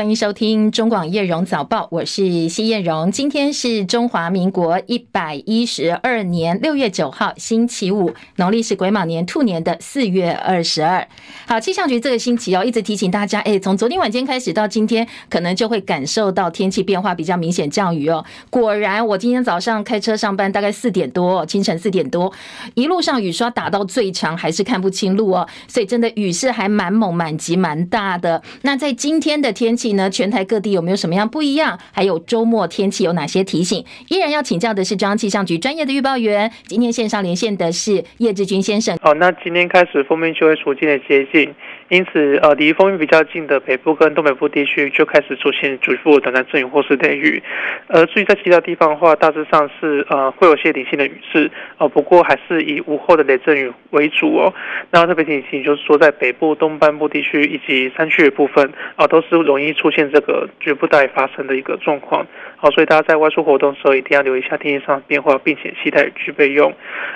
欢迎收听中广叶荣早报，我是谢叶荣。今天是中华民国一百一十二年六月九号，星期五，农历是癸卯年兔年的四月二十二。好，气象局这个星期哦，一直提醒大家，哎，从昨天晚间开始到今天，可能就会感受到天气变化比较明显，降雨哦。果然，我今天早上开车上班，大概四点多，清晨四点多，一路上雨刷打到最强，还是看不清路哦。所以真的雨势还蛮猛、蛮急、蛮大的。那在今天的天气呢？全台各地有没有什么样不一样？还有周末天气有哪些提醒？依然要请教的是中央气象局专业的预报员。今天线上连线的是叶志军先生。好，那今天开始封面就会逐渐的接近。因此，呃，离锋面比较近的北部跟东北部地区就开始出现局部短暂阵雨或是雷雨。而至于在其他地方的话，大致上是呃会有些零星的雨势，呃，不过还是以午后的雷阵雨为主哦。那特别提醒就是说，在北部东半部地区以及山区的部分，啊、都是容易出现这个局部大雨发生的一个状况。好，所以大家在外出活动的时候一定要留意一下天气上的变化，并且携带雨具备用。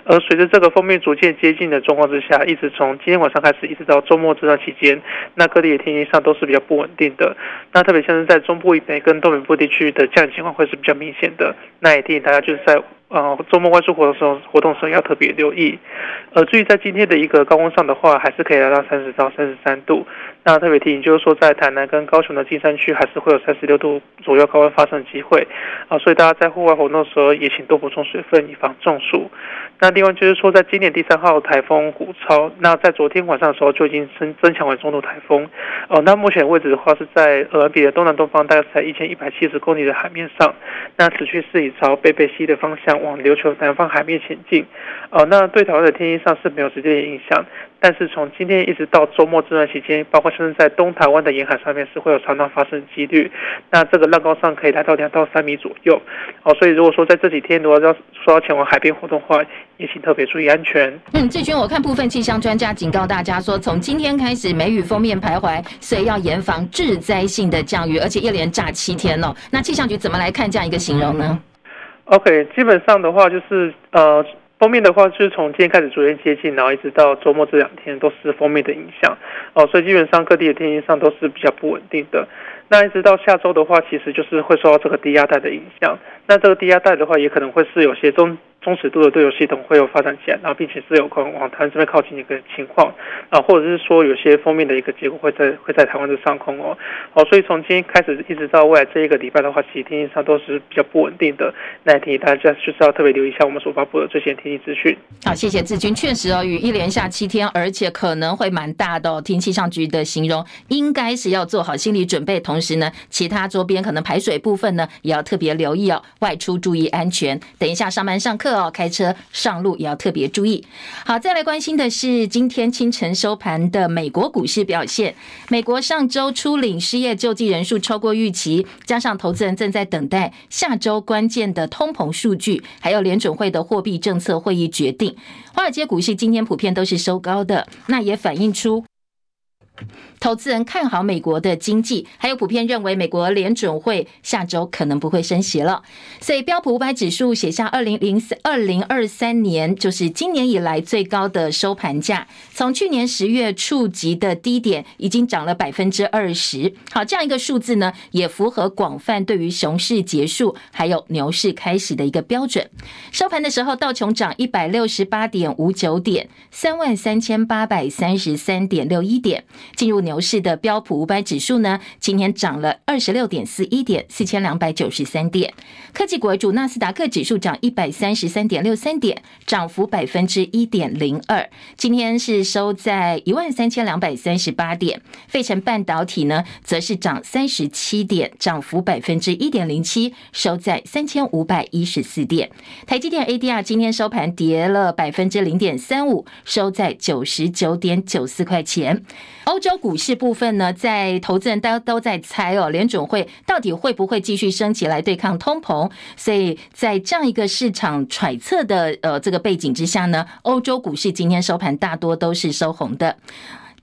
而随着这个锋面逐渐接近的状况之下，一直从今天晚上开始，一直到周末这段期间，那各地的天气上都是比较不稳定的。那特别像是在中部以北跟东北部地区的降雨情况会是比较明显的。那也提醒大家就是在。呃，周末外出活动时候，活动时候要特别留意。呃，至于在今天的一个高温上的话，还是可以来到三十到三十三度。那特别提醒就是说，在台南跟高雄的金山区，还是会有三十六度左右高温发生的机会。啊，所以大家在户外活动的时候，也请多补充水分，以防中暑。那另外就是说，在今年第三号台风虎超，那在昨天晚上的时候就已经增增强为中度台风。哦，那目前位置的话是在鹅銮鼻的东南东方，大概是在一千一百七十公里的海面上。那此去是以朝北北西的方向。往琉球南方海面前进，哦，那对台湾的天气上是没有直接的影响，但是从今天一直到周末这段期间，包括甚至在东台湾的沿海上面是会有常常发生的几率，那这个浪高上可以来到两到三米左右，哦，所以如果说在这几天如果要说要前往海边活动的话，也请特别注意安全。嗯，志军，我看部分气象专家警告大家说，从今天开始梅雨锋面徘徊，所以要严防致灾性的降雨，而且一连炸七天哦。那气象局怎么来看这样一个形容呢？OK，基本上的话就是，呃，封面的话就是从今天开始逐渐接近，然后一直到周末这两天都是封面的影响，哦，所以基本上各地的天气上都是比较不稳定的。那一直到下周的话，其实就是会受到这个低压带的影响。那这个低压带的话，也可能会是有些中。中尺度的对流系统会有发展起来，然后并且是有可能往台湾这边靠近的一个情况啊，或者是说有些锋面的一个结果会在会在台湾的上空哦，好，所以从今天开始一直到未来这一个礼拜的话，其实天气上都是比较不稳定的。那也提醒大家就是要特别留意一下我们所发布的这些天气资讯。好，谢谢志军，确实哦，雨一连下七天，而且可能会蛮大的哦。听气象局的形容，应该是要做好心理准备，同时呢，其他周边可能排水部分呢，也要特别留意哦，外出注意安全。等一下上班上课。哦，开车上路也要特别注意。好，再来关心的是今天清晨收盘的美国股市表现。美国上周初领失业救济人数超过预期，加上投资人正在等待下周关键的通膨数据，还有联准会的货币政策会议决定，华尔街股市今天普遍都是收高的，那也反映出。投资人看好美国的经济，还有普遍认为美国联准会下周可能不会升息了，所以标普五百指数写下二零零二零二三年就是今年以来最高的收盘价，从去年十月触及的低点已经涨了百分之二十。好，这样一个数字呢，也符合广泛对于熊市结束还有牛市开始的一个标准。收盘的时候，道琼涨一百六十八点五九点，三万三千八百三十三点六一点。进入牛市的标普五百指数呢，今天涨了二十六点四一点，四千两百九十三点。科技股主，纳斯达克指数涨一百三十三点六三点，涨幅百分之一点零二。今天是收在一万三千两百三十八点。费城半导体呢，则是涨三十七点，涨幅百分之一点零七，收在三千五百一十四点。台积电 ADR 今天收盘跌了百分之零点三五，收在九十九点九四块钱。欧洲股市部分呢，在投资人都都在猜哦，联准会到底会不会继续升息来对抗通膨？所以在这样一个市场揣测的呃这个背景之下呢，欧洲股市今天收盘大多都是收红的。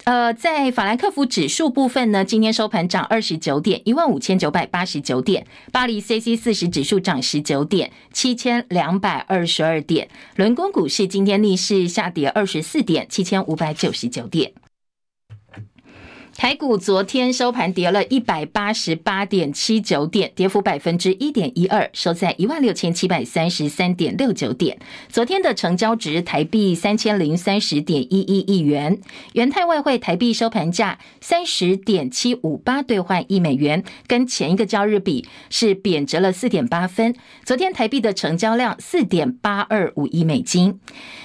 呃，在法兰克福指数部分呢，今天收盘涨二十九点，一万五千九百八十九点；巴黎 C C 四十指数涨十九点，七千两百二十二点；伦敦股市今天逆势下跌二十四点，七千五百九十九点。台股昨天收盘跌了一百八十八点七九点，跌幅百分之一点一二，收在一万六千七百三十三点六九点。昨天的成交值台币三千零三十点一一亿元，元泰外汇台币收盘价三十点七五八兑换一美元，跟前一个交易日比是贬值了四点八分。昨天台币的成交量四点八二五亿美金。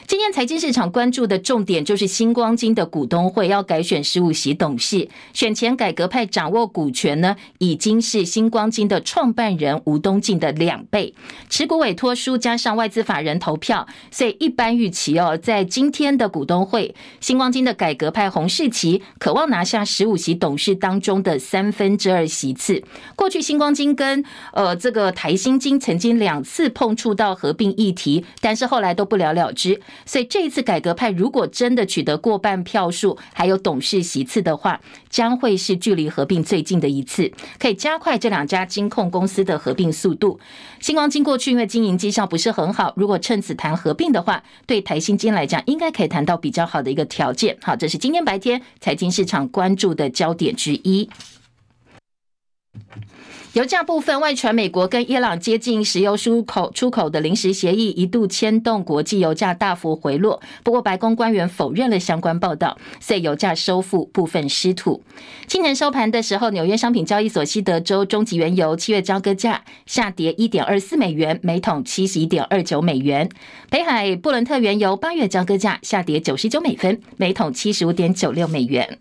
今天财经市场关注的重点就是新光金的股东会要改选十五席董事。选前改革派掌握股权呢，已经是新光金的创办人吴东进的两倍。持股委托书加上外资法人投票，所以一般预期哦，在今天的股东会，新光金的改革派洪世奇渴望拿下十五席董事当中的三分之二席次。过去新光金跟呃这个台新金曾经两次碰触到合并议题，但是后来都不了了之。所以这一次改革派如果真的取得过半票数，还有董事席次的话，将会是距离合并最近的一次，可以加快这两家金控公司的合并速度。星光金过去因为经营绩效不是很好，如果趁此谈合并的话，对台新金来讲应该可以谈到比较好的一个条件。好，这是今天白天财经市场关注的焦点之一。油价部分，外传美国跟伊朗接近石油输口出口的临时协议，一度牵动国际油价大幅回落。不过，白宫官员否认了相关报道，所以油价收复部分失土。清晨收盘的时候，纽约商品交易所西德州中级原油七月交割价下跌一点二四美元，每桶七十一点二九美元。北海布伦特原油八月交割价下跌九十九美分，每桶七十五点九六美元。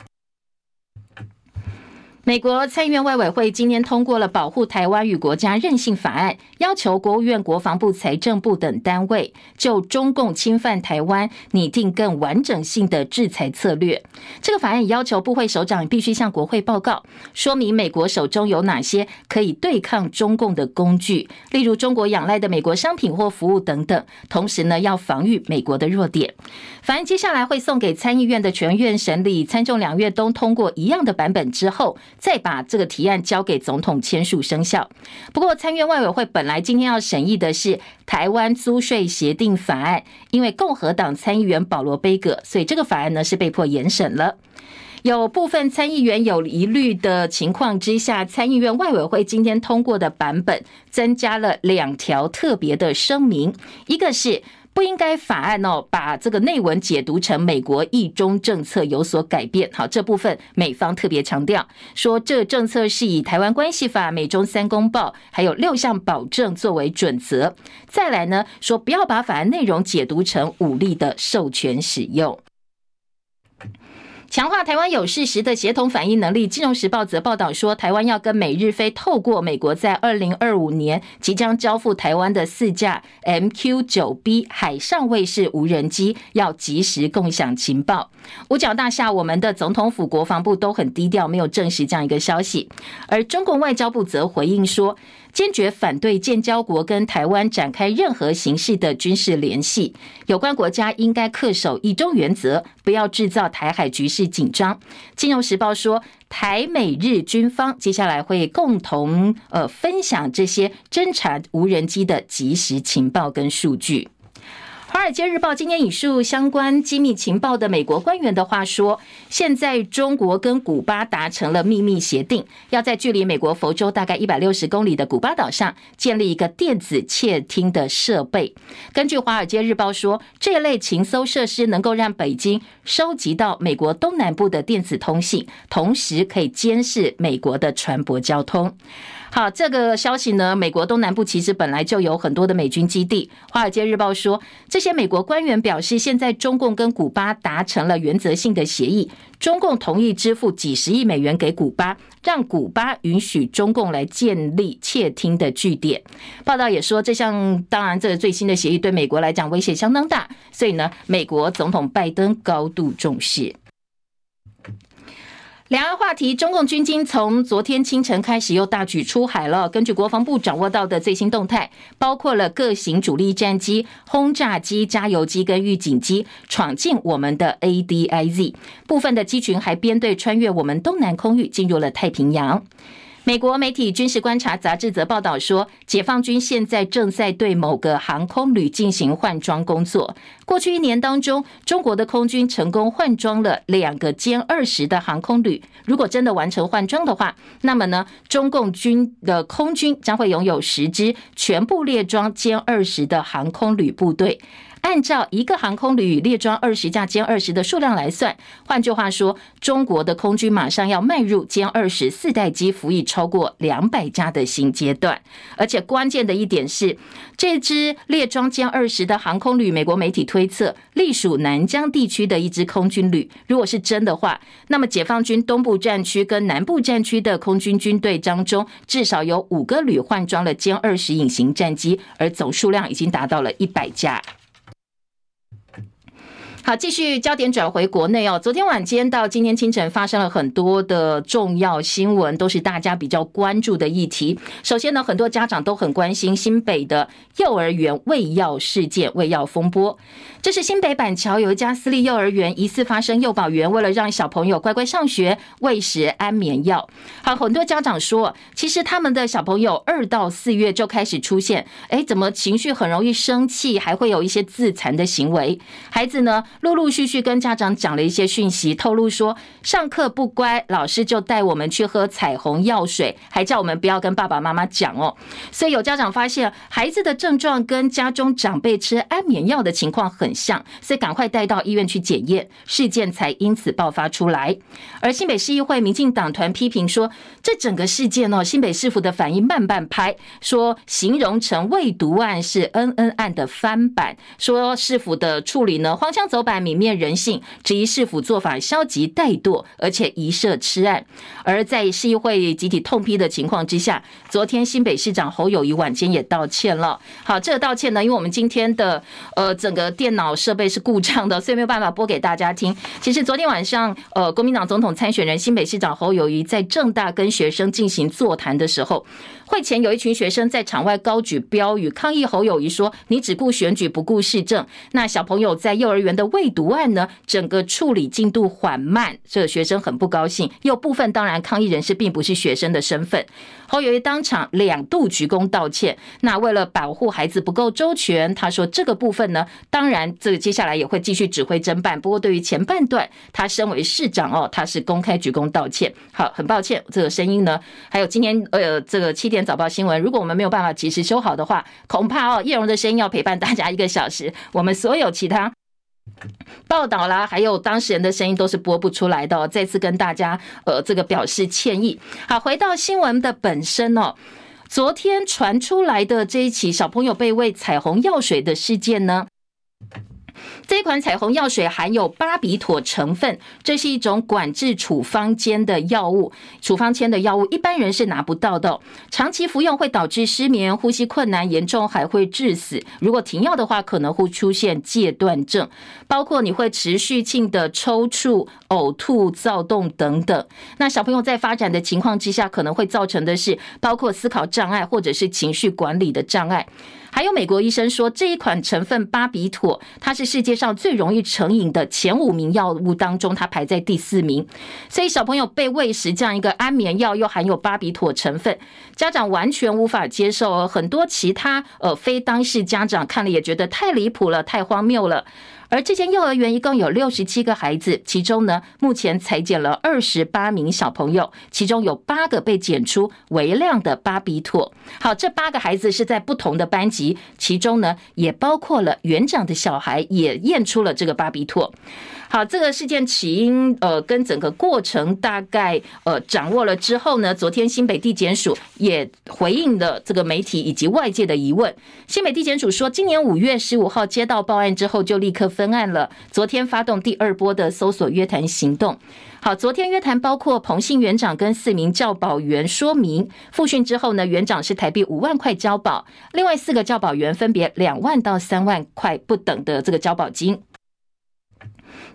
美国参议院外委会今天通过了《保护台湾与国家韧性法案》，要求国务院、国防部、财政部等单位就中共侵犯台湾拟定更完整性的制裁策略。这个法案要求部会首长必须向国会报告，说明美国手中有哪些可以对抗中共的工具，例如中国仰赖的美国商品或服务等等。同时呢，要防御美国的弱点。法案接下来会送给参议院的全院审理，参众两院都通过一样的版本之后。再把这个提案交给总统签署生效。不过，参院外委会本来今天要审议的是台湾租税协定法案，因为共和党参议员保罗·贝格，所以这个法案呢是被迫延审了。有部分参议员有疑虑的情况之下，参议院外委会今天通过的版本增加了两条特别的声明，一个是。不应该法案哦，把这个内文解读成美国一中政策有所改变。好，这部分美方特别强调说，这政策是以台湾关系法、美中三公报还有六项保证作为准则。再来呢，说不要把法案内容解读成武力的授权使用。强化台湾有事时的协同反应能力。金融时报则报道说，台湾要跟美日菲透过美国在二零二五年即将交付台湾的四架 MQ 九 B 海上卫士无人机，要及时共享情报。五角大厦，我们的总统府、国防部都很低调，没有证实这样一个消息。而中共外交部则回应说，坚决反对建交国跟台湾展开任何形式的军事联系。有关国家应该恪守一中原则，不要制造台海局势紧张。金融时报说，台美日军方接下来会共同呃分享这些侦察无人机的即时情报跟数据。《华尔街日报》今天引述相关机密情报的美国官员的话说，现在中国跟古巴达成了秘密协定，要在距离美国佛州大概一百六十公里的古巴岛上建立一个电子窃听的设备。根据《华尔街日报》说，这类情搜设施能够让北京收集到美国东南部的电子通信，同时可以监视美国的船舶交通。好，这个消息呢，美国东南部其实本来就有很多的美军基地。华尔街日报说，这些美国官员表示，现在中共跟古巴达成了原则性的协议，中共同意支付几十亿美元给古巴，让古巴允许中共来建立窃听的据点。报道也说，这项当然，这个最新的协议对美国来讲威胁相当大，所以呢，美国总统拜登高度重视。两岸话题，中共军机从昨天清晨开始又大举出海了。根据国防部掌握到的最新动态，包括了各型主力战机、轰炸机、加油机跟预警机闯进我们的 ADIZ，部分的机群还编队穿越我们东南空域进入了太平洋。美国媒体《军事观察》杂志则报道说，解放军现在正在对某个航空旅进行换装工作。过去一年当中，中国的空军成功换装了两个歼二十的航空旅。如果真的完成换装的话，那么呢，中共军的空军将会拥有十支全部列装歼二十的航空旅部队。按照一个航空旅列装二十架歼二十的数量来算，换句话说，中国的空军马上要迈入歼二十四代机服役超过两百架的新阶段。而且关键的一点是，这支列装歼二十的航空旅，美国媒体推测隶属南疆地区的一支空军旅。如果是真的话，那么解放军东部战区跟南部战区的空军军队当中，至少有五个旅换装了歼二十隐形战机，而总数量已经达到了一百架。好，继续焦点转回国内哦。昨天晚间到今天清晨，发生了很多的重要新闻，都是大家比较关注的议题。首先呢，很多家长都很关心新北的幼儿园喂药事件、喂药风波。这是新北板桥有一家私立幼儿园疑似发生幼保员为了让小朋友乖乖上学，喂食安眠药。好，很多家长说，其实他们的小朋友二到四月就开始出现，哎，怎么情绪很容易生气，还会有一些自残的行为？孩子呢？陆陆续续跟家长讲了一些讯息，透露说上课不乖，老师就带我们去喝彩虹药水，还叫我们不要跟爸爸妈妈讲哦。所以有家长发现孩子的症状跟家中长辈吃安眠药的情况很像，所以赶快带到医院去检验，事件才因此爆发出来。而新北市议会民进党团批评说，这整个事件哦，新北市府的反应慢半拍，说形容成未毒案是恩恩案的翻版，说市府的处理呢荒腔走板，泯灭人性，质疑市府做法消极怠惰，而且疑涉吃案。而在市议会集体痛批的情况之下，昨天新北市长侯友谊晚间也道歉了。好，这个道歉呢，因为我们今天的呃整个电脑设备是故障的，所以没有办法播给大家听。其实昨天晚上，呃，国民党总统参选人新北市长侯友谊在正大跟学生进行座谈的时候。会前有一群学生在场外高举标语抗议侯友谊说：“你只顾选举不顾市政。”那小朋友在幼儿园的喂毒案呢？整个处理进度缓慢，这个学生很不高兴。有部分当然抗议人士并不是学生的身份。侯友谊当场两度鞠躬道歉。那为了保护孩子不够周全，他说这个部分呢，当然这个接下来也会继续指挥侦办。不过对于前半段，他身为市长哦，他是公开鞠躬道歉。好，很抱歉，这个声音呢，还有今天呃这个七点早报新闻，如果我们没有办法及时修好的话，恐怕哦叶蓉的声音要陪伴大家一个小时。我们所有其他报道啦，还有当事人的声音都是播不出来的。再次跟大家呃这个表示歉意。好，回到新闻的本身哦，昨天传出来的这一起小朋友被喂彩虹药水的事件呢？这一款彩虹药水含有巴比妥成分，这是一种管制处方间的药物，处方箋的药物一般人是拿不到的。长期服用会导致失眠、呼吸困难，严重还会致死。如果停药的话，可能会出现戒断症，包括你会持续性的抽搐、呕吐、躁动等等。那小朋友在发展的情况之下，可能会造成的是包括思考障碍或者是情绪管理的障碍。还有美国医生说，这一款成分巴比妥，它是世界上最容易成瘾的前五名药物当中，它排在第四名。所以小朋友被喂食这样一个安眠药，又含有巴比妥成分，家长完全无法接受。很多其他呃非当事家长看了也觉得太离谱了，太荒谬了。而这间幼儿园一共有六十七个孩子，其中呢，目前采检了二十八名小朋友，其中有八个被检出微量的巴比妥。好，这八个孩子是在不同的班级，其中呢，也包括了园长的小孩，也验出了这个巴比妥。好，这个事件起因，呃，跟整个过程大概呃掌握了之后呢，昨天新北地检署也回应了这个媒体以及外界的疑问。新北地检署说，今年五月十五号接到报案之后，就立刻分案了。昨天发动第二波的搜索约谈行动。好，昨天约谈包括彭姓园长跟四名教保员说明复训之后呢，园长是台币五万块交保，另外四个教保员分别两万到三万块不等的这个交保金。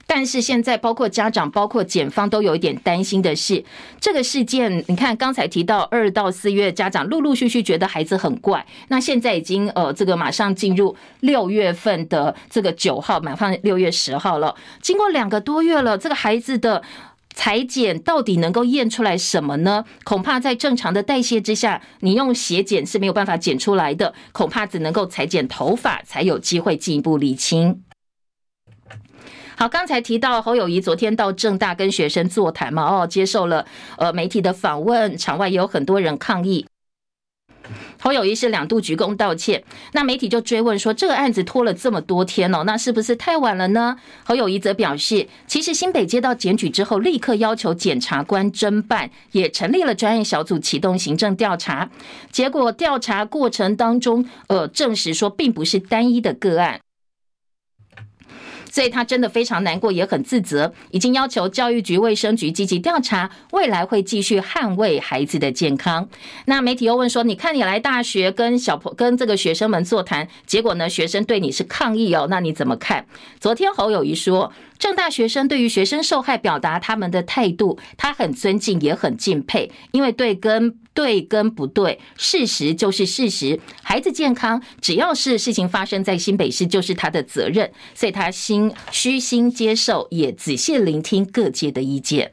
但是现在，包括家长、包括检方都有一点担心的是，这个事件，你看刚才提到二到四月，家长陆陆续续觉得孩子很怪。那现在已经呃，这个马上进入六月份的这个九号，马上六月十号了，经过两个多月了，这个孩子的。裁剪到底能够验出来什么呢？恐怕在正常的代谢之下，你用血检是没有办法检出来的，恐怕只能够裁剪头发才有机会进一步理清。好，刚才提到侯友宜昨天到政大跟学生座谈嘛，哦，接受了呃媒体的访问，场外也有很多人抗议。侯友宜是两度鞠躬道歉，那媒体就追问说，这个案子拖了这么多天哦，那是不是太晚了呢？侯友宜则表示，其实新北接到检举之后，立刻要求检察官侦办，也成立了专案小组启动行政调查，结果调查过程当中，呃，证实说并不是单一的个案。所以他真的非常难过，也很自责，已经要求教育局、卫生局积极调查，未来会继续捍卫孩子的健康。那媒体又问说：“你看你来大学跟小朋跟这个学生们座谈，结果呢，学生对你是抗议哦，那你怎么看？”昨天侯友谊说。正大学生对于学生受害表达他们的态度，他很尊敬也很敬佩，因为对跟对跟不对，事实就是事实。孩子健康，只要是事情发生在新北市，就是他的责任，所以他心虚心接受，也仔细聆听各界的意见。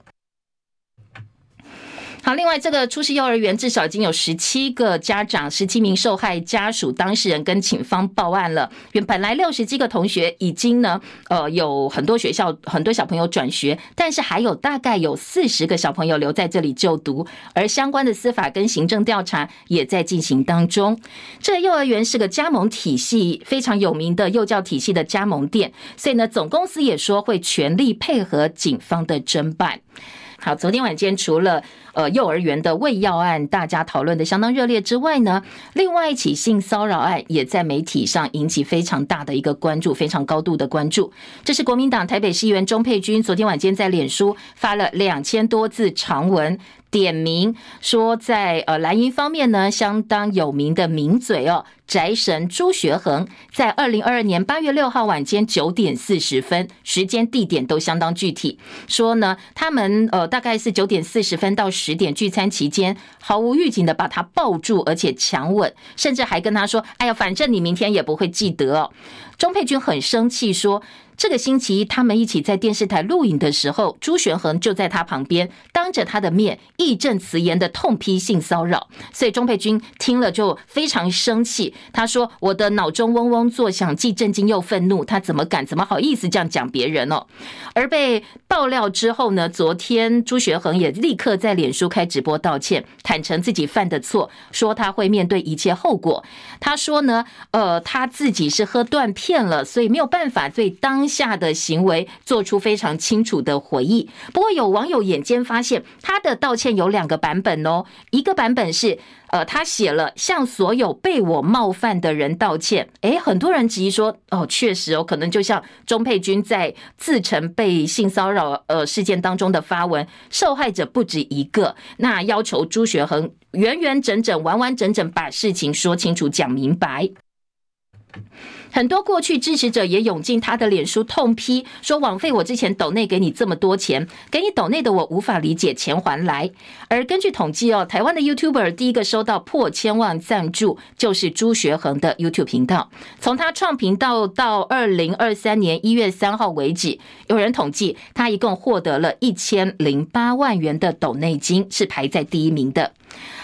好，另外这个初识幼儿园至少已经有十七个家长、十七名受害家属、当事人跟警方报案了。原本来六十几个同学已经呢，呃，有很多学校很多小朋友转学，但是还有大概有四十个小朋友留在这里就读，而相关的司法跟行政调查也在进行当中。这幼儿园是个加盟体系非常有名的幼教体系的加盟店，所以呢，总公司也说会全力配合警方的侦办。好，昨天晚间除了呃幼儿园的喂药案，大家讨论的相当热烈之外呢，另外一起性骚扰案也在媒体上引起非常大的一个关注，非常高度的关注。这是国民党台北市议员钟佩君昨天晚间在脸书发了两千多字长文。点名说，在呃蓝营方面呢，相当有名的名嘴哦，宅神朱学恒，在二零二二年八月六号晚间九点四十分，时间地点都相当具体，说呢，他们呃大概是九点四十分到十点聚餐期间，毫无预警的把他抱住，而且强吻，甚至还跟他说：“哎呀，反正你明天也不会记得哦。”钟沛君很生气说。这个星期，他们一起在电视台录影的时候，朱学恒就在他旁边，当着他的面义正辞严的痛批性骚扰。所以钟佩君听了就非常生气，他说：“我的脑中嗡嗡作响，既震惊又愤怒。他怎么敢，怎么好意思这样讲别人哦？”而被爆料之后呢，昨天朱学恒也立刻在脸书开直播道歉，坦诚自己犯的错，说他会面对一切后果。他说呢，呃，他自己是喝断片了，所以没有办法对当。下的行为做出非常清楚的回忆。不过有网友眼尖发现，他的道歉有两个版本哦。一个版本是，呃，他写了向所有被我冒犯的人道歉。诶，很多人质疑说，哦，确实哦，可能就像钟佩君在自称被性骚扰呃事件当中的发文，受害者不止一个。那要求朱学恒完完整整、完完整整把事情说清楚、讲明白。很多过去支持者也涌进他的脸书痛批，说枉费我之前抖内给你这么多钱，给你抖内的我无法理解，钱还来。而根据统计哦，台湾的 YouTuber 第一个收到破千万赞助就是朱学恒的 YouTube 频道。从他创频道到二零二三年一月三号为止，有人统计他一共获得了一千零八万元的抖内金，是排在第一名的。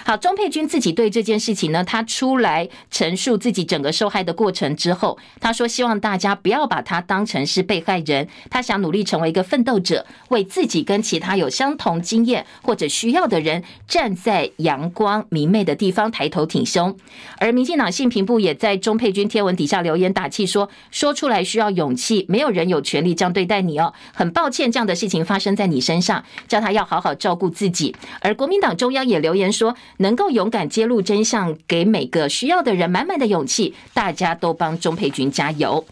好，钟佩君自己对这件事情呢，他出来陈述自己整个受害的过程之后，他说希望大家不要把他当成是被害人，他想努力成为一个奋斗者，为自己跟其他有相同经验或者需要的人站在阳光明媚的地方抬头挺胸。而民进党性平部也在钟沛君贴文底下留言打气说，说出来需要勇气，没有人有权利这样对待你哦，很抱歉这样的事情发生在你身上，叫他要好好照顾自己。而国民党中央也留言说。能够勇敢揭露真相，给每个需要的人满满的勇气。大家都帮钟佩君加油。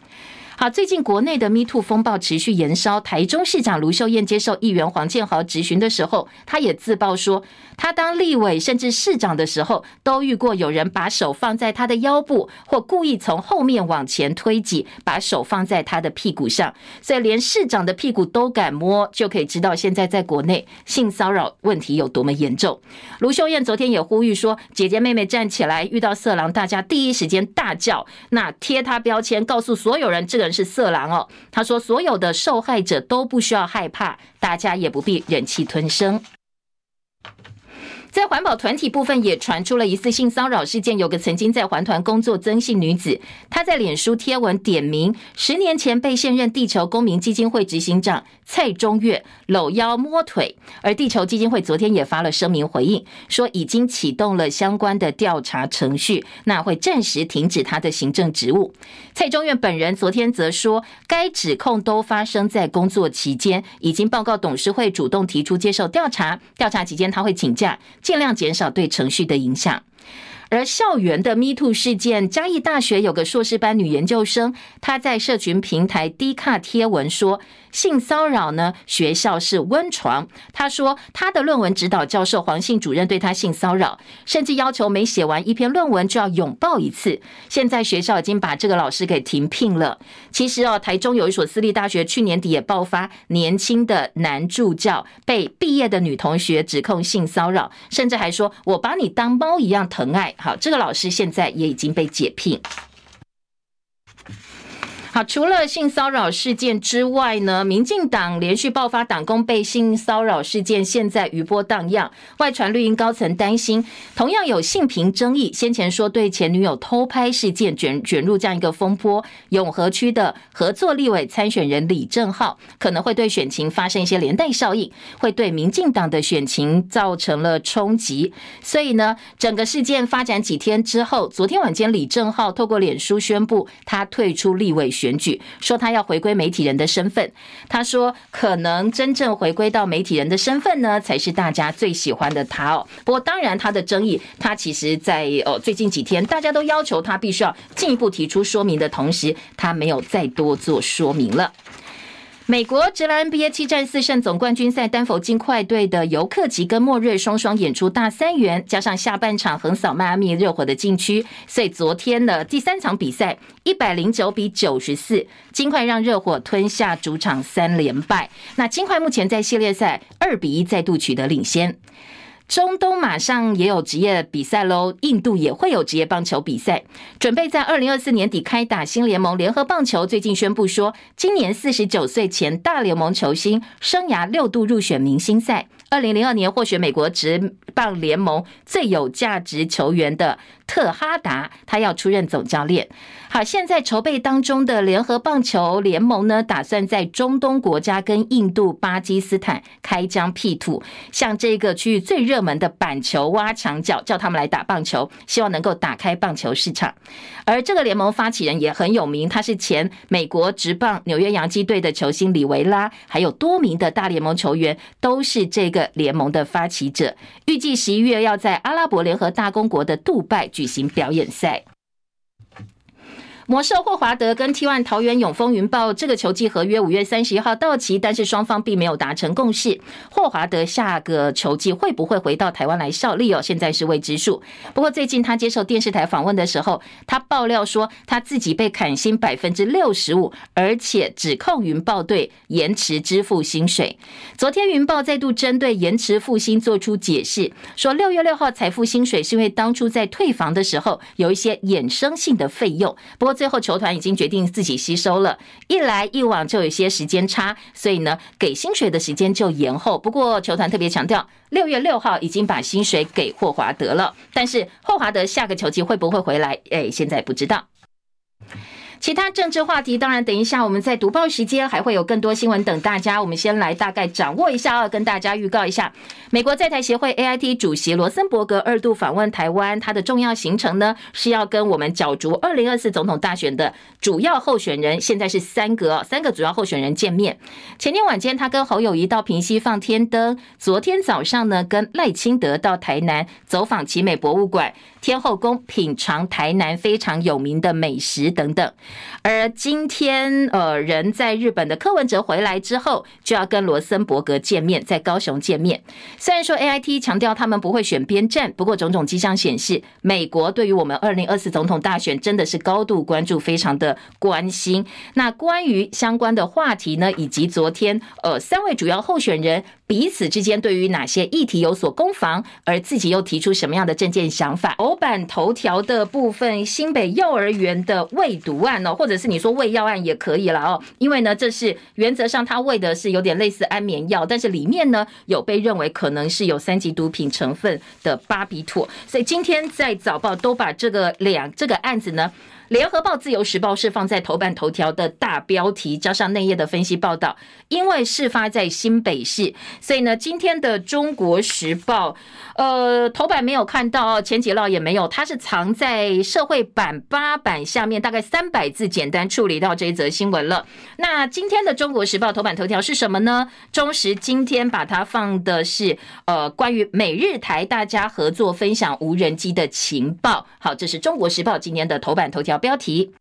好，最近国内的 Me Too 风暴持续延烧。台中市长卢秀燕接受议员黄建豪质询的时候，他也自曝说，他当立委甚至市长的时候，都遇过有人把手放在他的腰部，或故意从后面往前推挤，把手放在他的屁股上。所以连市长的屁股都敢摸，就可以知道现在在国内性骚扰问题有多么严重。卢秀燕昨天也呼吁说，姐姐妹妹站起来，遇到色狼，大家第一时间大叫，那贴他标签，告诉所有人这个。是色狼哦。他说，所有的受害者都不需要害怕，大家也不必忍气吞声。在环保团体部分也传出了疑似性骚扰事件，有个曾经在环团工作曾姓女子，她在脸书贴文点名，十年前被现任地球公民基金会执行长蔡中岳搂腰摸腿，而地球基金会昨天也发了声明回应，说已经启动了相关的调查程序，那会暂时停止他的行政职务。蔡中岳本人昨天则说，该指控都发生在工作期间，已经报告董事会主动提出接受调查，调查期间他会请假。尽量减少对程序的影响。而校园的 MeToo 事件，嘉义大学有个硕士班女研究生，她在社群平台 D 卡贴文说。性骚扰呢？学校是温床。她说，她的论文指导教授黄姓主任对她性骚扰，甚至要求每写完一篇论文就要拥抱一次。现在学校已经把这个老师给停聘了。其实哦，台中有一所私立大学去年底也爆发年轻的男助教被毕业的女同学指控性骚扰，甚至还说我把你当猫一样疼爱。好，这个老师现在也已经被解聘。好，除了性骚扰事件之外呢，民进党连续爆发党工被性骚扰事件，现在余波荡漾。外传绿营高层担心，同样有性平争议，先前说对前女友偷拍事件卷卷入这样一个风波，永和区的合作立委参选人李正浩可能会对选情发生一些连带效应，会对民进党的选情造成了冲击。所以呢，整个事件发展几天之后，昨天晚间李正浩透过脸书宣布，他退出立委。选举说他要回归媒体人的身份，他说可能真正回归到媒体人的身份呢，才是大家最喜欢的他哦。不过当然他的争议，他其实在哦最近几天大家都要求他必须要进一步提出说明的同时，他没有再多做说明了。美国职篮 NBA 七战四胜总冠军赛，丹佛金块队的尤克吉跟莫瑞双双演出大三元，加上下半场横扫迈阿密热火的禁区，所以昨天的第三场比赛一百零九比九十四，金块让热火吞下主场三连败。那金块目前在系列赛二比一再度取得领先。中东马上也有职业比赛喽，印度也会有职业棒球比赛，准备在二零二四年底开打新联盟联合棒球。最近宣布说，今年四十九岁前大联盟球星，生涯六度入选明星赛。二零零二年获选美国职棒联盟最有价值球员的特哈达，他要出任总教练。好，现在筹备当中的联合棒球联盟呢，打算在中东国家跟印度、巴基斯坦开疆辟土，像这个区域最热门的板球挖墙脚，叫他们来打棒球，希望能够打开棒球市场。而这个联盟发起人也很有名，他是前美国职棒纽约洋基队的球星里维拉，还有多名的大联盟球员都是这个。联盟的发起者预计十一月要在阿拉伯联合大公国的杜拜举行表演赛。魔兽霍华德跟 T1 桃园永丰云豹这个球季合约五月三十一号到期，但是双方并没有达成共识。霍华德下个球季会不会回到台湾来效力哦？现在是未知数。不过最近他接受电视台访问的时候，他爆料说他自己被砍薪百分之六十五，而且指控云豹队延迟支付薪水。昨天云豹再度针对延迟付薪做出解释，说六月六号才付薪水是因为当初在退房的时候有一些衍生性的费用。不过最后，球团已经决定自己吸收了，一来一往就有些时间差，所以呢，给薪水的时间就延后。不过，球团特别强调，六月六号已经把薪水给霍华德了，但是霍华德下个球季会不会回来？哎，现在不知道。其他政治话题，当然等一下我们在读报时间还会有更多新闻等大家。我们先来大概掌握一下啊，跟大家预告一下，美国在台协会 AIT 主席罗森伯格二度访问台湾，他的重要行程呢是要跟我们角逐二零二四总统大选的主要候选人，现在是三个三个主要候选人见面。前天晚间他跟侯友宜到平西放天灯，昨天早上呢跟赖清德到台南走访奇美博物馆、天后宫，品尝台南非常有名的美食等等。而今天，呃，人在日本的柯文哲回来之后，就要跟罗森伯格见面，在高雄见面。虽然说 AIT 强调他们不会选边站，不过种种迹象显示，美国对于我们二零二四总统大选真的是高度关注，非常的关心。那关于相关的话题呢，以及昨天，呃，三位主要候选人。彼此之间对于哪些议题有所攻防，而自己又提出什么样的政见想法。头版头条的部分，新北幼儿园的喂毒案哦，或者是你说喂药案也可以了哦，因为呢，这是原则上他喂的是有点类似安眠药，但是里面呢有被认为可能是有三级毒品成分的巴比妥，所以今天在早报都把这个两这个案子呢。联合报、自由时报是放在头版头条的大标题，加上内页的分析报道。因为事发在新北市，所以呢，今天的中国时报，呃，头版没有看到，前几烙也没有，它是藏在社会版八版下面，大概三百字，简单处理到这一则新闻了。那今天的中国时报头版头条是什么呢？中时今天把它放的是呃，关于美日台大家合作分享无人机的情报。好，这是中国时报今天的头版头条。标题。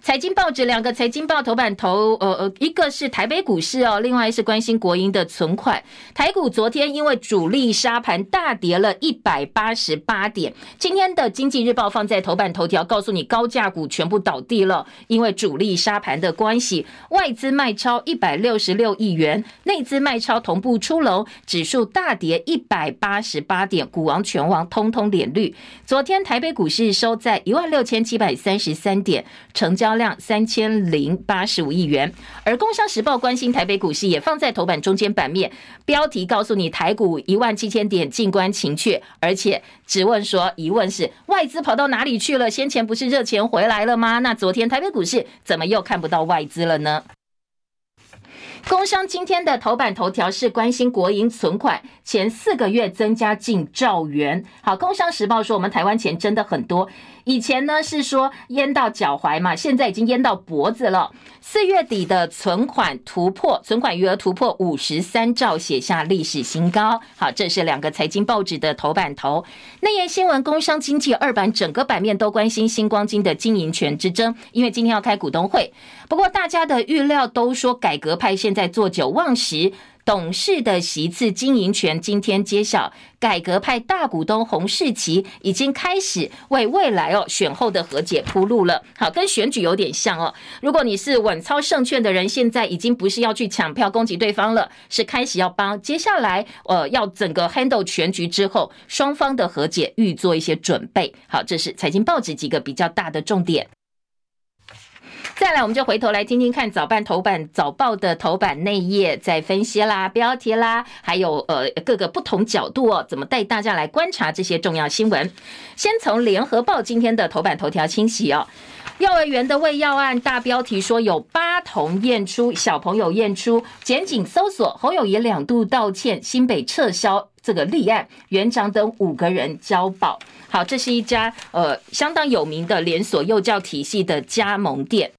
财经报纸两个财经报头版头，呃呃，一个是台北股市哦，另外是关心国营的存款。台股昨天因为主力杀盘大跌了一百八十八点，今天的经济日报放在头版头条，告诉你高价股全部倒地了，因为主力杀盘的关系，外资卖超一百六十六亿元，内资卖超同步出笼，指数大跌一百八十八点，股王权王通通脸绿。昨天台北股市收在一万六千七百三十三点，成交。销量三千零八十五亿元，而工商时报关心台北股市也放在头版中间版面，标题告诉你台股一万七千点静观情却，而且只问说疑问是外资跑到哪里去了？先前不是热钱回来了吗？那昨天台北股市怎么又看不到外资了呢？工商今天的头版头条是关心国营存款前四个月增加近兆元。好，工商时报说我们台湾钱真的很多。以前呢是说淹到脚踝嘛，现在已经淹到脖子了。四月底的存款突破，存款余额突破五十三兆，写下历史新高。好，这是两个财经报纸的头版头。内页新闻，工商经济二版整个版面都关心新光金的经营权之争，因为今天要开股东会。不过大家的预料都说改革派现在坐久忘食。董事的席次经营权今天揭晓，改革派大股东洪世奇已经开始为未来哦选后的和解铺路了。好，跟选举有点像哦。如果你是稳操胜券的人，现在已经不是要去抢票攻击对方了，是开始要帮接下来呃要整个 handle 全局之后双方的和解预做一些准备。好，这是财经报纸几个比较大的重点。再来，我们就回头来听听看早办头版早报的头版内页，在分析啦、标题啦，还有呃各个不同角度哦，怎么带大家来观察这些重要新闻？先从联合报今天的头版头条清洗哦，幼儿园的喂药案大标题说有八童验出小朋友验出，检警搜索侯友宜两度道歉，新北撤销这个立案，园长等五个人交保。好，这是一家呃相当有名的连锁幼教体系的加盟店。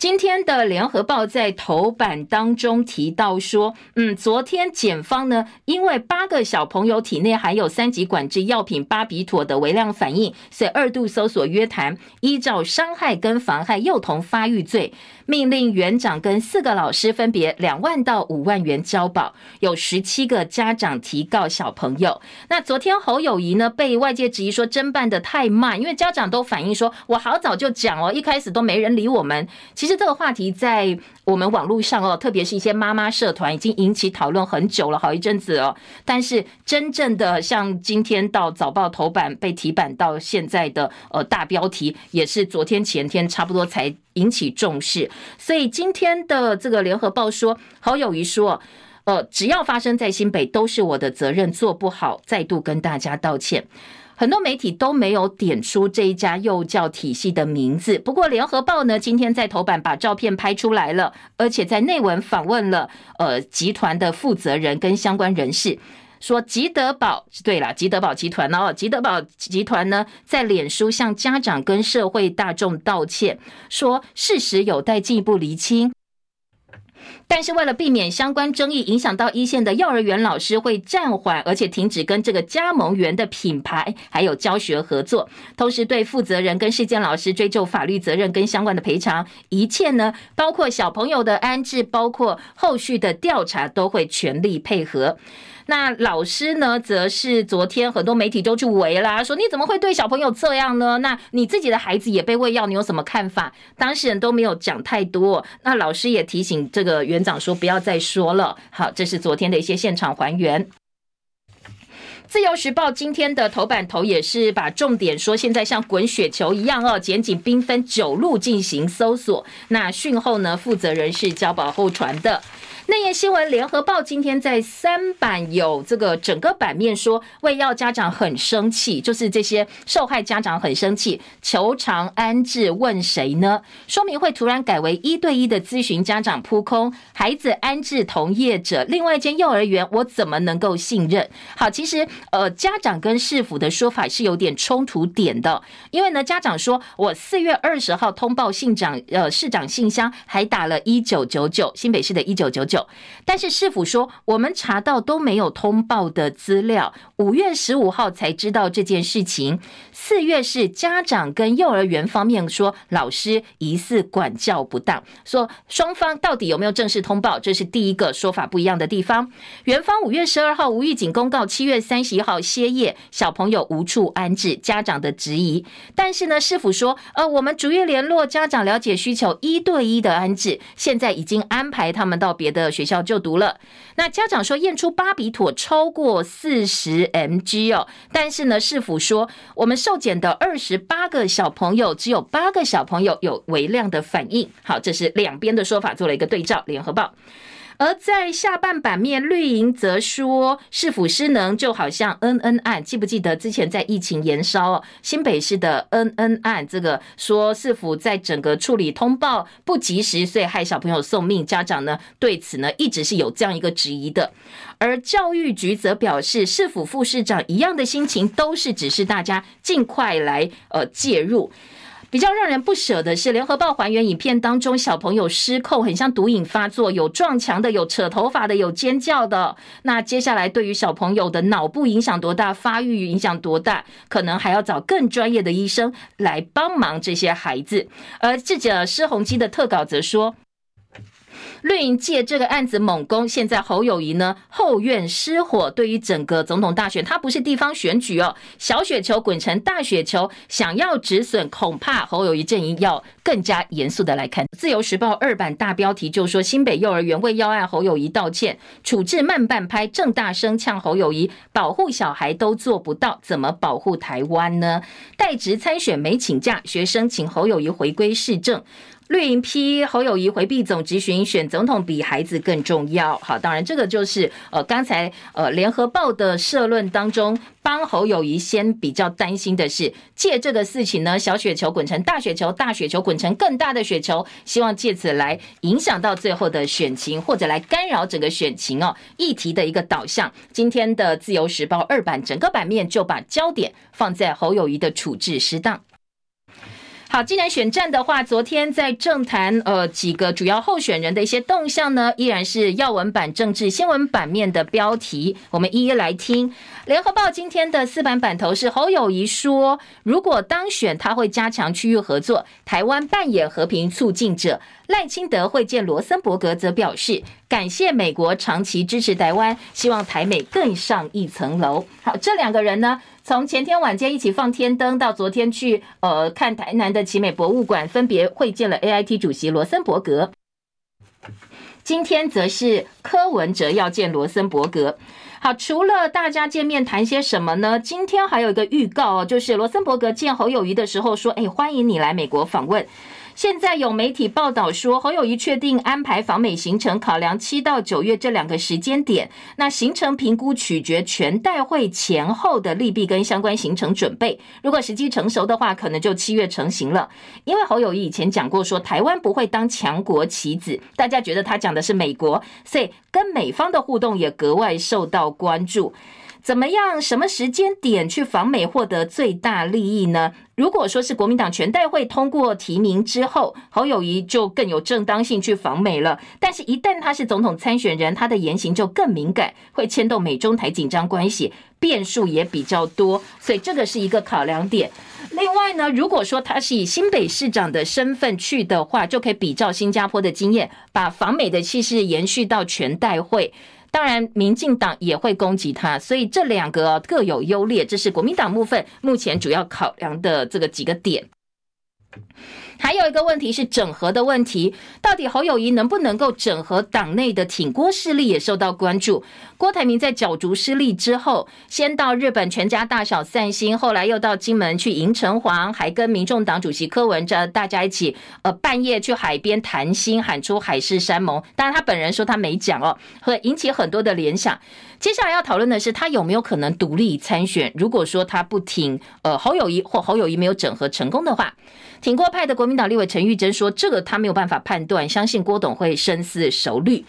今天的联合报在头版当中提到说，嗯，昨天检方呢，因为八个小朋友体内含有三级管制药品巴比妥的微量反应，所以二度搜索约谈，依照伤害跟妨害幼童发育罪，命令园长跟四个老师分别两万到五万元交保，有十七个家长提告小朋友。那昨天侯友宜呢，被外界质疑说侦办的太慢，因为家长都反映说，我好早就讲哦，一开始都没人理我们。其实这个话题在我们网络上哦，特别是一些妈妈社团，已经引起讨论很久了，好一阵子哦。但是真正的像今天到早报头版被提版到现在的呃大标题，也是昨天前天差不多才引起重视。所以今天的这个联合报说，侯友宜说，呃，只要发生在新北，都是我的责任，做不好，再度跟大家道歉。很多媒体都没有点出这一家幼教体系的名字，不过联合报呢，今天在头版把照片拍出来了，而且在内文访问了呃集团的负责人跟相关人士，说吉德堡对了，吉德堡集团哦，吉德堡集团呢在脸书向家长跟社会大众道歉，说事实有待进一步厘清。但是为了避免相关争议影响到一线的幼儿园老师，会暂缓而且停止跟这个加盟园的品牌还有教学合作，同时对负责人跟事件老师追究法律责任跟相关的赔偿，一切呢，包括小朋友的安置，包括后续的调查，都会全力配合。那老师呢，则是昨天很多媒体都去围啦，说你怎么会对小朋友这样呢？那你自己的孩子也被喂药，你有什么看法？当事人都没有讲太多。那老师也提醒这个园长说，不要再说了。好，这是昨天的一些现场还原。自由时报今天的头版头也是把重点说，现在像滚雪球一样哦，检警兵分九路进行搜索。那讯后呢，负责人是交保候传的。内页新闻，联合报今天在三版有这个整个版面说，喂药家长很生气，就是这些受害家长很生气，求偿安置问谁呢？说明会突然改为一对一的咨询，家长扑空，孩子安置同业者，另外一间幼儿园，我怎么能够信任？好，其实呃，家长跟市府的说法是有点冲突点的，因为呢，家长说我四月二十号通报信长呃市长信箱，还打了一九九九，新北市的一九九九。但是市府说，我们查到都没有通报的资料，五月十五号才知道这件事情。四月是家长跟幼儿园方面说，老师疑似管教不当，说双方到底有没有正式通报，这是第一个说法不一样的地方。园方五月十二号无预警公告，七月三十一号歇业，小朋友无处安置，家长的质疑。但是呢，市府说，呃，我们逐月联络家长，了解需求，一对一的安置，现在已经安排他们到别的。学校就读了，那家长说验出巴比妥超过四十 mg 哦，但是呢，市府说我们受检的二十八个小朋友，只有八个小朋友有微量的反应。好，这是两边的说法做了一个对照。联合报。而在下半版面，绿营则说市府失能，就好像恩恩案，记不记得之前在疫情延烧新北市的恩恩案？这个说市府在整个处理通报不及时，所以害小朋友送命。家长呢对此呢一直是有这样一个质疑的。而教育局则表示，市府副市长一样的心情，都是指示大家尽快来呃介入。比较让人不舍的是，联合报还原影片当中，小朋友失控，很像毒瘾发作，有撞墙的，有扯头发的，有尖叫的。那接下来对于小朋友的脑部影响多大，发育影响多大，可能还要找更专业的医生来帮忙这些孩子。而记者施宏基的特稿则说。绿营借这个案子猛攻，现在侯友宜呢后院失火，对于整个总统大选，他不是地方选举哦，小雪球滚成大雪球，想要止损，恐怕侯友宜阵营要更加严肃的来看。自由时报二版大标题就说新北幼儿园喂药案，侯友宜道歉，处置慢半拍，正大声呛侯友宜，保护小孩都做不到，怎么保护台湾呢？代职参选没请假，学生请侯友宜回归市政。绿营批侯友宜回避总质询，选总统比孩子更重要。好，当然这个就是呃刚才呃联合报的社论当中，帮侯友宜先比较担心的是，借这个事情呢，小雪球滚成大雪球，大雪球滚成更大的雪球，希望借此来影响到最后的选情，或者来干扰整个选情哦。议题的一个导向，今天的自由时报二版整个版面就把焦点放在侯友宜的处置失当。好，既然选战的话，昨天在政坛呃几个主要候选人的一些动向呢，依然是要闻版政治新闻版面的标题，我们一一来听。联合报今天的四版版头是侯友谊说，如果当选，他会加强区域合作，台湾扮演和平促进者。赖清德会见罗森伯格，则表示感谢美国长期支持台湾，希望台美更上一层楼。好，这两个人呢？从前天晚间一起放天灯，到昨天去呃看台南的奇美博物馆，分别会见了 AIT 主席罗森伯格。今天则是柯文哲要见罗森伯格。好，除了大家见面谈些什么呢？今天还有一个预告哦，就是罗森伯格见侯友谊的时候说：“哎，欢迎你来美国访问。”现在有媒体报道说，侯友宜确定安排访美行程，考量七到九月这两个时间点。那行程评估取决全代会前后的利弊跟相关行程准备。如果时机成熟的话，可能就七月成型了。因为侯友宜以前讲过说，台湾不会当强国棋子，大家觉得他讲的是美国，所以跟美方的互动也格外受到关注。怎么样？什么时间点去访美获得最大利益呢？如果说是国民党全代会通过提名之后，侯友谊就更有正当性去访美了。但是，一旦他是总统参选人，他的言行就更敏感，会牵动美中台紧张关系，变数也比较多，所以这个是一个考量点。另外呢，如果说他是以新北市长的身份去的话，就可以比照新加坡的经验，把访美的气势延续到全代会。当然民进党也会攻击他，所以这两个各有优劣，这是国民党部分目前主要考量的这个几个点。还有一个问题是整合的问题，到底侯友宜能不能够整合党内的挺郭势力也受到关注。郭台铭在角逐失利之后，先到日本全家大小散心，后来又到金门去迎城隍，还跟民众党主席柯文哲大家一起，呃，半夜去海边谈心，喊出海誓山盟。当然他本人说他没讲哦，会引起很多的联想。接下来要讨论的是，他有没有可能独立参选？如果说他不挺呃侯友宜，或侯友宜没有整合成功的话。挺过派的国民党立委陈玉珍说：“这个他没有办法判断，相信郭董会深思熟虑。”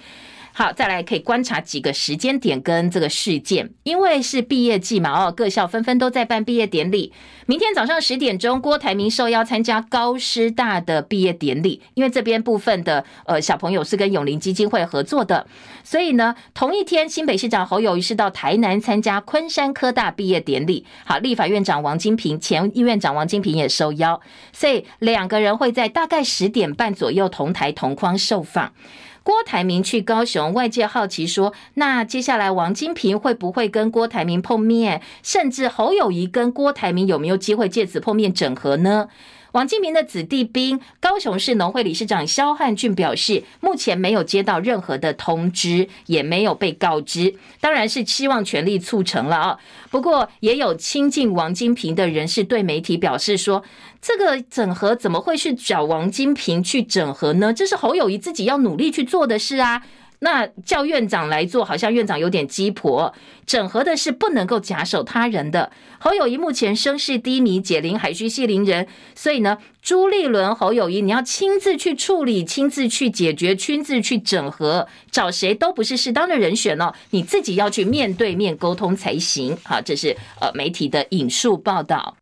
好，再来可以观察几个时间点跟这个事件，因为是毕业季嘛，哦，各校纷纷都在办毕业典礼。明天早上十点钟，郭台铭受邀参加高师大的毕业典礼，因为这边部分的呃小朋友是跟永龄基金会合作的，所以呢，同一天新北市长侯友宜是到台南参加昆山科大毕业典礼。好，立法院长王金平、前院长王金平也受邀，所以两个人会在大概十点半左右同台同框受访。郭台铭去高雄，外界好奇说：“那接下来王金平会不会跟郭台铭碰面？甚至侯友谊跟郭台铭有没有机会借此碰面整合呢？”王金平的子弟兵，高雄市农会理事长萧汉俊表示，目前没有接到任何的通知，也没有被告知，当然是希望全力促成了啊。不过，也有亲近王金平的人士对媒体表示说，这个整合怎么会去找王金平去整合呢？这是侯友宜自己要努力去做的事啊。那叫院长来做，好像院长有点鸡婆。整合的是不能够假手他人的。侯友宜目前声势低迷，解铃还须系铃人，所以呢，朱立伦、侯友宜，你要亲自去处理，亲自去解决，亲自去整合，找谁都不是适当的人选哦。你自己要去面对面沟通才行。好，这是呃媒体的引述报道。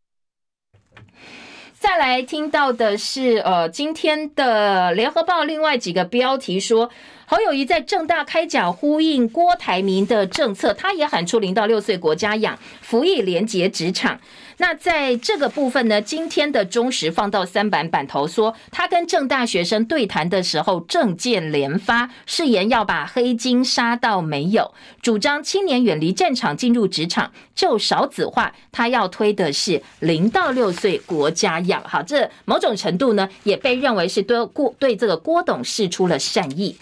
再来听到的是呃今天的联合报另外几个标题说。侯友谊在正大开讲，呼应郭台铭的政策，他也喊出零到六岁国家养，服役廉洁职场。那在这个部分呢，今天的中时放到三版版头说，他跟正大学生对谈的时候，政见连发，誓言要把黑金杀到没有，主张青年远离战场进入职场，就少子化，他要推的是零到六岁国家养。好，这某种程度呢，也被认为是对郭对这个郭董释出了善意。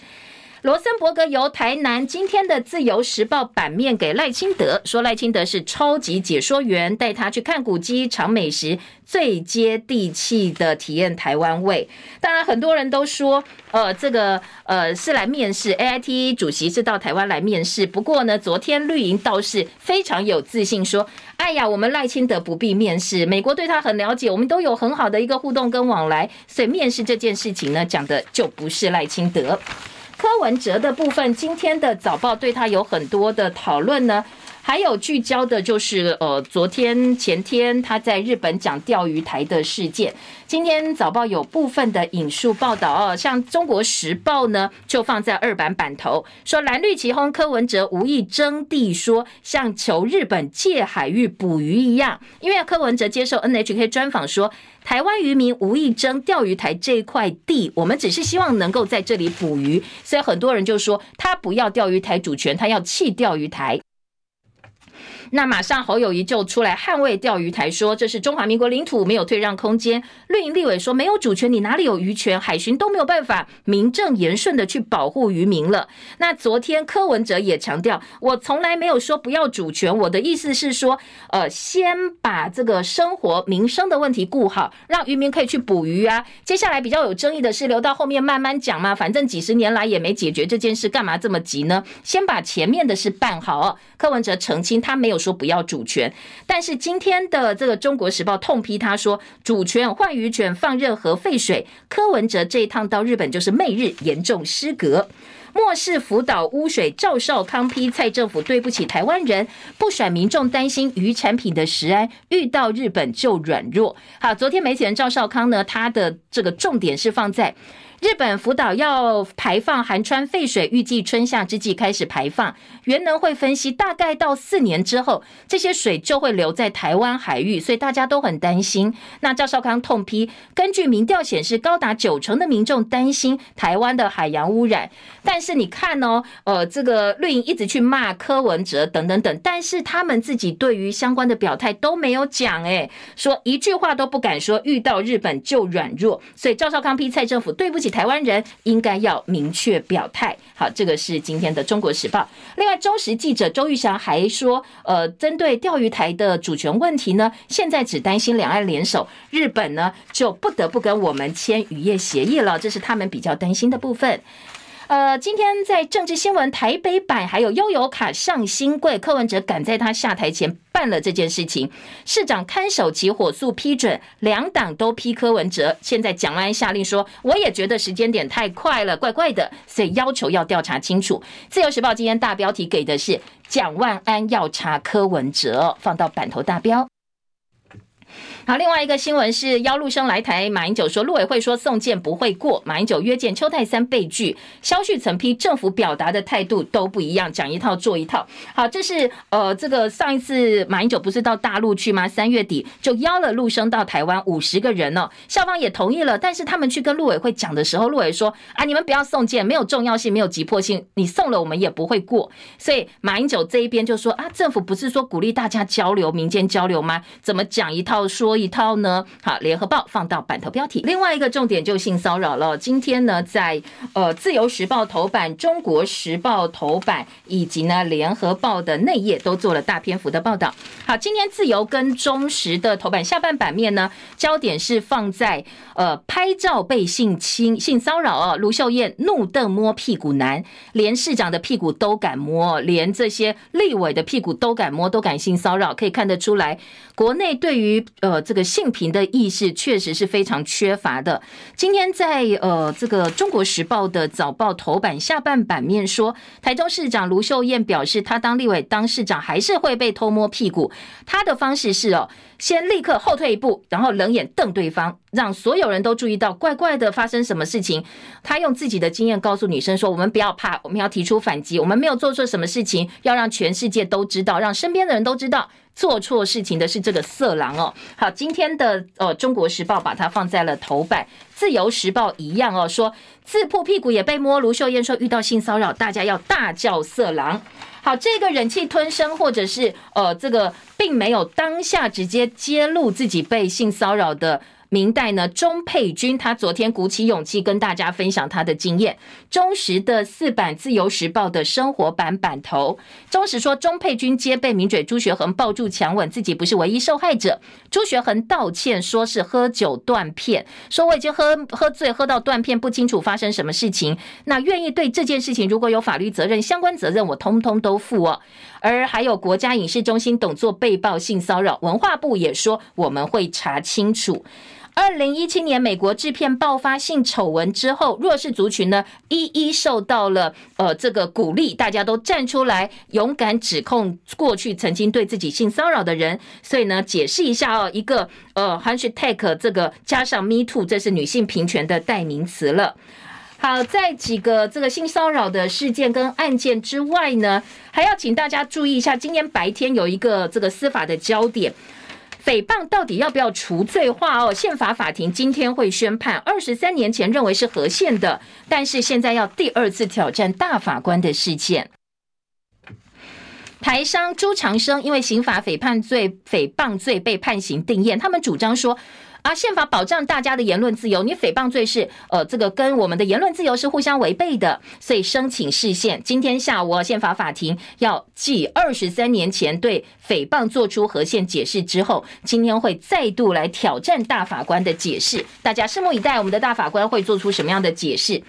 罗森伯格由台南今天的自由时报版面给赖清德，说赖清德是超级解说员，带他去看古迹、尝美食，最接地气的体验台湾味。当然，很多人都说，呃，这个呃是来面试，AIT 主席是到台湾来面试。不过呢，昨天绿营倒是非常有自信说，哎呀，我们赖清德不必面试，美国对他很了解，我们都有很好的一个互动跟往来，所以面试这件事情呢，讲的就不是赖清德。柯文哲的部分，今天的早报对他有很多的讨论呢，还有聚焦的就是呃，昨天前天他在日本讲钓鱼台的事件。今天早报有部分的引述报道哦，像中国时报呢就放在二版版头，说蓝绿齐轰，柯文哲无意争地说，说像求日本借海域捕鱼一样，因为柯文哲接受 NHK 专访说。台湾渔民无意争钓鱼台这块地，我们只是希望能够在这里捕鱼，所以很多人就说他不要钓鱼台主权，他要弃钓鱼台。那马上侯友宜就出来捍卫钓鱼台，说这是中华民国领土，没有退让空间。绿营立委说没有主权，你哪里有渔权？海巡都没有办法名正言顺的去保护渔民了。那昨天柯文哲也强调，我从来没有说不要主权，我的意思是说，呃，先把这个生活民生的问题顾好，让渔民可以去捕鱼啊。接下来比较有争议的是留到后面慢慢讲嘛，反正几十年来也没解决这件事，干嘛这么急呢？先把前面的事办好。柯文哲澄清，他没有。说不要主权，但是今天的这个《中国时报》痛批他说，主权换鱼权放任核废水，柯文哲这一趟到日本就是媚日，严重失格。漠视福岛污水，赵少康批蔡政府对不起台湾人，不甩民众担心鱼产品的食安，遇到日本就软弱。好，昨天媒体人赵少康呢，他的这个重点是放在。日本福岛要排放含氚废水，预计春夏之际开始排放。原能会分析，大概到四年之后，这些水就会留在台湾海域，所以大家都很担心。那赵少康痛批，根据民调显示，高达九成的民众担心台湾的海洋污染。但是你看哦，呃，这个绿营一直去骂柯文哲等等等，但是他们自己对于相关的表态都没有讲，诶，说一句话都不敢说，遇到日本就软弱。所以赵少康批蔡政府对不起台湾人，应该要明确表态。好，这个是今天的《中国时报》。另外，中时记者周玉祥还说，呃，针对钓鱼台的主权问题呢，现在只担心两岸联手，日本呢就不得不跟我们签渔业协议了，这是他们比较担心的部分。呃，今天在政治新闻台北版还有悠游卡上新贵，柯文哲赶在他下台前办了这件事情，市长看守期火速批准，两党都批柯文哲。现在蒋万安下令说，我也觉得时间点太快了，怪怪的，所以要求要调查清楚。自由时报今天大标题给的是蒋万安要查柯文哲，放到版头大标。好，另外一个新闻是邀陆生来台，马英九说陆委会说送件不会过，马英九约见邱太三被拒，萧旭曾批政府表达的态度都不一样，讲一套做一套。好，这是呃这个上一次马英九不是到大陆去吗？三月底就邀了陆生到台湾五十个人哦，校方也同意了，但是他们去跟陆委会讲的时候，陆委说啊你们不要送件，没有重要性，没有急迫性，你送了我们也不会过。所以马英九这一边就说啊政府不是说鼓励大家交流，民间交流吗？怎么讲一套说多一套呢？好，联合报放到版头标题。另外一个重点就性骚扰了。今天呢，在呃自由时报头版、中国时报头版以及呢联合报的内页都做了大篇幅的报道。好，今天自由跟中时的头版下半版面呢，焦点是放在呃拍照被性侵、性骚扰哦。卢秀燕怒瞪摸屁股男，连市长的屁股都敢摸，连这些立委的屁股都敢摸，都敢性骚扰，可以看得出来，国内对于呃。这个性平的意识确实是非常缺乏的。今天在呃这个《中国时报》的早报头版下半版面说，台中市长卢秀燕表示，她当立委当市长还是会被偷摸屁股。她的方式是哦，先立刻后退一步，然后冷眼瞪对方，让所有人都注意到怪怪的发生什么事情。他用自己的经验告诉女生说：“我们不要怕，我们要提出反击，我们没有做错什么事情，要让全世界都知道，让身边的人都知道。”做错事情的是这个色狼哦。好，今天的呃《中国时报》把它放在了头版，《自由时报》一样哦，说自曝屁股也被摸。卢秀燕说遇到性骚扰，大家要大叫色狼。好，这个忍气吞声，或者是呃这个并没有当下直接揭露自己被性骚扰的。明代呢，钟佩君他昨天鼓起勇气跟大家分享他的经验。中时的四版《自由时报》的生活版版头，中时说钟佩君接被名嘴朱学恒抱住强吻，自己不是唯一受害者。朱学恒道歉说是喝酒断片，说我已经喝喝醉喝到断片，不清楚发生什么事情。那愿意对这件事情如果有法律责任、相关责任，我通通都负哦。而还有国家影视中心董座被曝性骚扰，文化部也说我们会查清楚。二零一七年，美国制片爆发性丑闻之后，弱势族群呢一一受到了呃这个鼓励，大家都站出来勇敢指控过去曾经对自己性骚扰的人。所以呢，解释一下哦，一个呃 hashtag 这个加上 Me Too，这是女性平权的代名词了。好，在几个这个性骚扰的事件跟案件之外呢，还要请大家注意一下，今天白天有一个这个司法的焦点。诽谤到底要不要除罪化哦？宪法法庭今天会宣判。二十三年前认为是合宪的，但是现在要第二次挑战大法官的事件。台商朱长生因为刑法诽判罪、诽谤罪被判刑定谳，他们主张说。而，宪法保障大家的言论自由，你诽谤罪是呃，这个跟我们的言论自由是互相违背的，所以申请释宪。今天下午，宪法法庭要继二十三年前对诽谤做出和宪解释之后，今天会再度来挑战大法官的解释。大家拭目以待，我们的大法官会做出什么样的解释？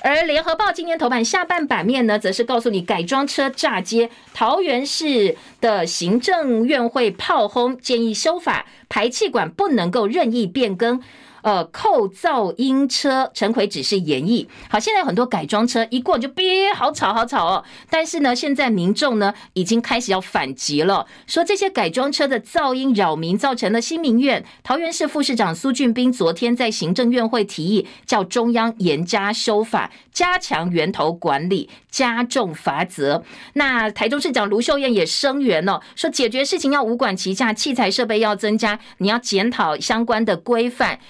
而联合报今天头版下半版面呢，则是告诉你改装车炸街，桃园市的行政院会炮轰，建议修法排气管不能够任意变更。呃扣噪音车，陈奎只是演绎。好，现在有很多改装车一过就别好吵好吵哦。但是呢，现在民众呢已经开始要反击了，说这些改装车的噪音扰民，造成了新民院桃园市副市长苏俊斌昨天在行政院会提议，叫中央严加修法，加强源头管理，加重罚则。那台中市长卢秀燕也声援了，说解决事情要五管齐下，器材设备要增加，你要检讨相关的规范，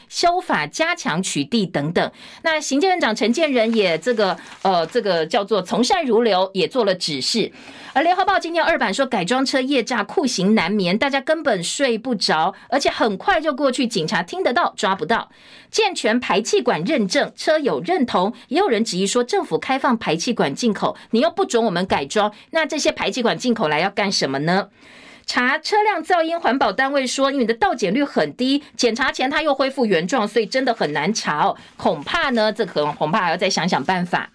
法加强取缔等等。那行政院长陈建仁也这个呃这个叫做从善如流，也做了指示。而联合报今天二版说，改装车夜驾酷刑难眠，大家根本睡不着，而且很快就过去，警察听得到抓不到。健全排气管认证，车友认同，也有人质疑说，政府开放排气管进口，你又不准我们改装，那这些排气管进口来要干什么呢？查车辆噪音，环保单位说，因为你的到检率很低，检查前它又恢复原状，所以真的很难查哦。恐怕呢，这可恐怕还要再想想办法。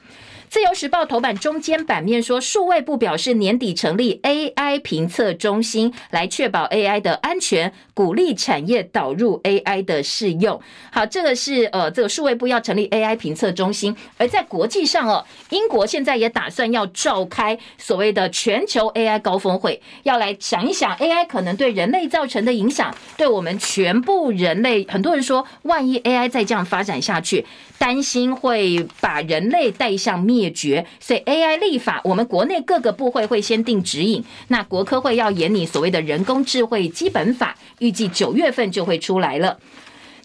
自由时报头版中间版面说，数位部表示年底成立 AI 评测中心，来确保 AI 的安全，鼓励产业导入 AI 的适用。好，这个是呃，这个数位部要成立 AI 评测中心。而在国际上哦，英国现在也打算要召开所谓的全球 AI 高峰会，要来想一想 AI 可能对人类造成的影响，对我们全部人类。很多人说，万一 AI 再这样发展下去，担心会把人类带向灭灭绝，所以 AI 立法，我们国内各个部会会先定指引。那国科会要研拟所谓的人工智慧基本法，预计九月份就会出来了。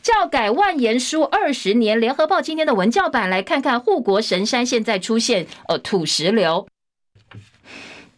教改万言书二十年，联合报今天的文教版来看看护国神山现在出现呃土石流。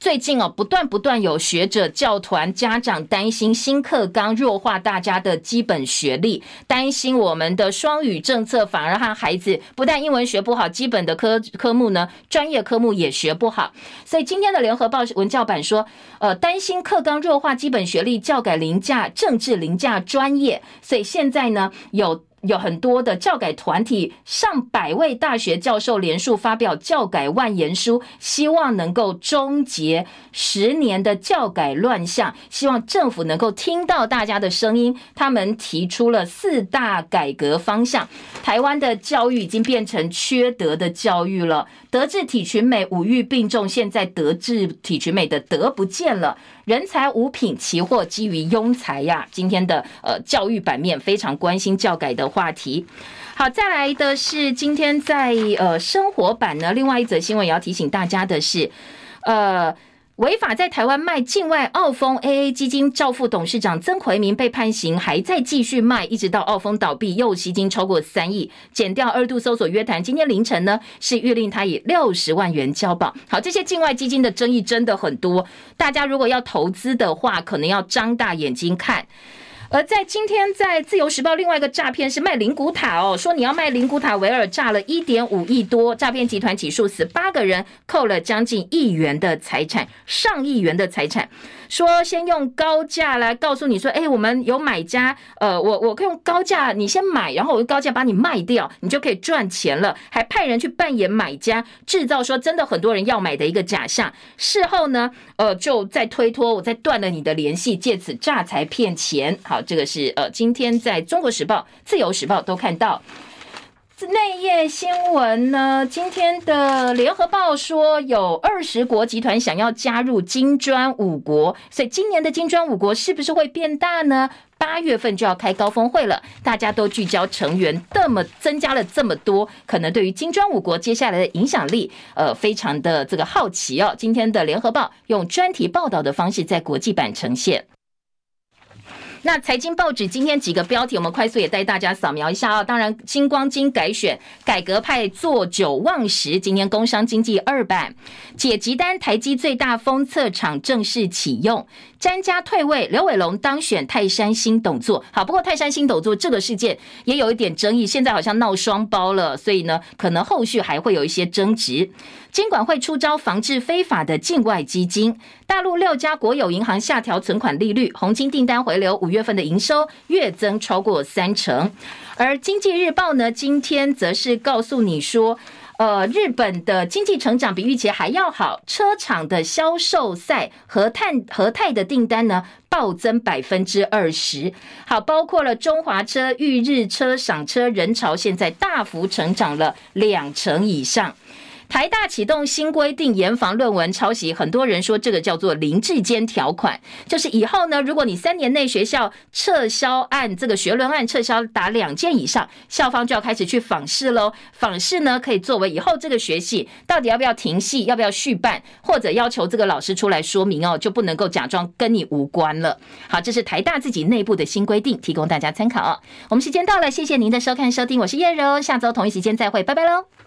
最近哦，不断不断有学者、教团、家长担心新课纲弱化大家的基本学历，担心我们的双语政策反而让孩子不但英文学不好，基本的科科目呢，专业科目也学不好。所以今天的联合报文教版说，呃，担心课纲弱化基本学历，教改凌驾政治，凌驾专业。所以现在呢，有。有很多的教改团体，上百位大学教授联署发表教改万言书，希望能够终结十年的教改乱象，希望政府能够听到大家的声音。他们提出了四大改革方向。台湾的教育已经变成缺德的教育了，德智体群美五育并重，现在德智体群美的德不见了。人才五品奇货基于庸才呀！今天的呃教育版面非常关心教改的话题。好，再来的是今天在呃生活版呢，另外一则新闻也要提醒大家的是，呃。违法在台湾卖境外澳丰 AA 基金，兆富董事长曾奎明被判刑，还在继续卖，一直到澳丰倒闭，又吸金超过三亿。减掉二度搜索约谈，今天凌晨呢是预令他以六十万元交保。好，这些境外基金的争议真的很多，大家如果要投资的话，可能要张大眼睛看。而在今天，在自由时报另外一个诈骗是卖灵骨塔哦，说你要卖灵骨塔，维尔诈了一点五亿多，诈骗集团起诉十八个人，扣了将近亿元的财产，上亿元的财产。说先用高价来告诉你说，哎，我们有买家，呃，我我可以用高价你先买，然后我用高价把你卖掉，你就可以赚钱了。还派人去扮演买家，制造说真的很多人要买的一个假象。事后呢，呃，就再推脱，我再断了你的联系，借此诈财骗钱。好，这个是呃，今天在中国时报、自由时报都看到。内页新闻呢？今天的联合报说，有二十国集团想要加入金砖五国，所以今年的金砖五国是不是会变大呢？八月份就要开高峰会了，大家都聚焦成员，这么增加了这么多，可能对于金砖五国接下来的影响力，呃，非常的这个好奇哦。今天的联合报用专题报道的方式在国际版呈现。那财经报纸今天几个标题，我们快速也带大家扫描一下啊。当然，星光金改选，改革派坐九望十。今天工商经济二版，解集单，台积最大封测厂正式启用。詹家退位，刘伟龙当选泰山新董座。好，不过泰山新董座这个事件也有一点争议，现在好像闹双包了，所以呢，可能后续还会有一些争执。监管会出招防治非法的境外基金，大陆六家国有银行下调存款利率，红金订单回流，五月份的营收月增超过三成。而经济日报呢，今天则是告诉你说。呃，日本的经济成长比预期还要好，车厂的销售赛和泰和泰的订单呢暴增百分之二十。好，包括了中华车、裕日车、赏车人潮，现在大幅成长了两成以上。台大启动新规定，严防论文抄袭。很多人说这个叫做林智坚条款，就是以后呢，如果你三年内学校撤销案这个学伦案撤销达两件以上，校方就要开始去访视喽。访视呢，可以作为以后这个学系到底要不要停系，要不要续办，或者要求这个老师出来说明哦，就不能够假装跟你无关了。好，这是台大自己内部的新规定，提供大家参考。我们时间到了，谢谢您的收看收听，我是叶柔，下周同一时间再会，拜拜喽。